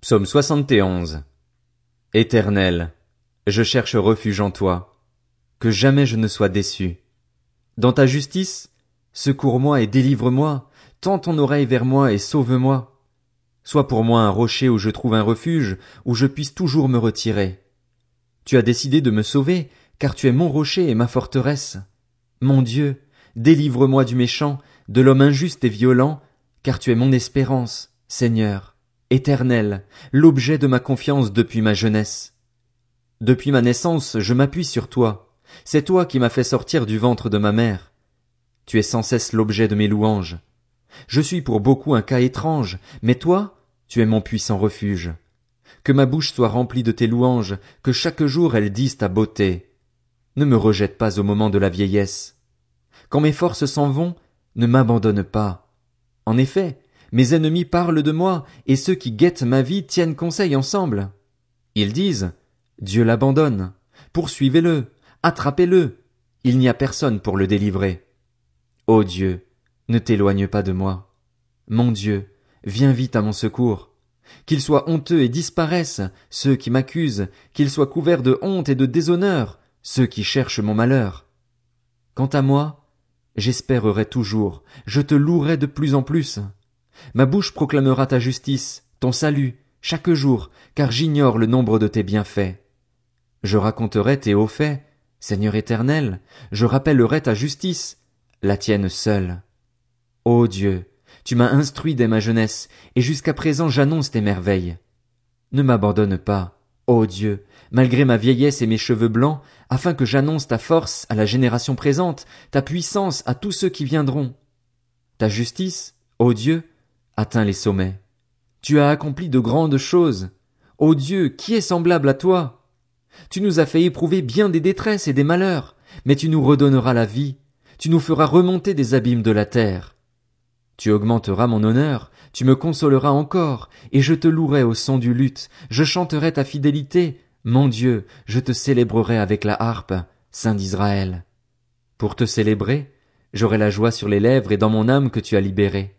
Psaume 71. Éternel, je cherche refuge en toi, que jamais je ne sois déçu. Dans ta justice, secours-moi et délivre-moi, tends ton oreille vers moi et sauve-moi. Sois pour moi un rocher où je trouve un refuge, où je puisse toujours me retirer. Tu as décidé de me sauver, car tu es mon rocher et ma forteresse. Mon Dieu, délivre-moi du méchant, de l'homme injuste et violent, car tu es mon espérance, Seigneur. Éternel, l'objet de ma confiance depuis ma jeunesse. Depuis ma naissance, je m'appuie sur toi. C'est toi qui m'as fait sortir du ventre de ma mère. Tu es sans cesse l'objet de mes louanges. Je suis pour beaucoup un cas étrange, mais toi, tu es mon puissant refuge. Que ma bouche soit remplie de tes louanges, que chaque jour elles disent ta beauté. Ne me rejette pas au moment de la vieillesse. Quand mes forces s'en vont, ne m'abandonne pas. En effet, mes ennemis parlent de moi, et ceux qui guettent ma vie tiennent conseil ensemble. Ils disent, Dieu l'abandonne. Poursuivez-le, attrapez-le. Il n'y a personne pour le délivrer. Ô Dieu, ne t'éloigne pas de moi. Mon Dieu, viens vite à mon secours. Qu'ils soient honteux et disparaissent, ceux qui m'accusent, qu'ils soient couverts de honte et de déshonneur, ceux qui cherchent mon malheur. Quant à moi, j'espérerai toujours, je te louerai de plus en plus. Ma bouche proclamera ta justice, ton salut, chaque jour, car j'ignore le nombre de tes bienfaits. Je raconterai tes hauts faits, Seigneur éternel, je rappellerai ta justice, la tienne seule. Ô Dieu, tu m'as instruit dès ma jeunesse, et jusqu'à présent j'annonce tes merveilles. Ne m'abandonne pas, ô Dieu, malgré ma vieillesse et mes cheveux blancs, afin que j'annonce ta force à la génération présente, ta puissance à tous ceux qui viendront. Ta justice, ô Dieu, atteint les sommets. Tu as accompli de grandes choses. Ô Dieu, qui est semblable à toi? Tu nous as fait éprouver bien des détresses et des malheurs, mais tu nous redonneras la vie, tu nous feras remonter des abîmes de la terre. Tu augmenteras mon honneur, tu me consoleras encore, et je te louerai au son du luth, je chanterai ta fidélité, mon Dieu, je te célébrerai avec la harpe, Saint d'Israël. Pour te célébrer, j'aurai la joie sur les lèvres et dans mon âme que tu as libérée.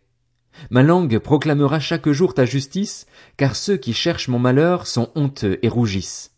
Ma langue proclamera chaque jour ta justice, car ceux qui cherchent mon malheur sont honteux et rougissent.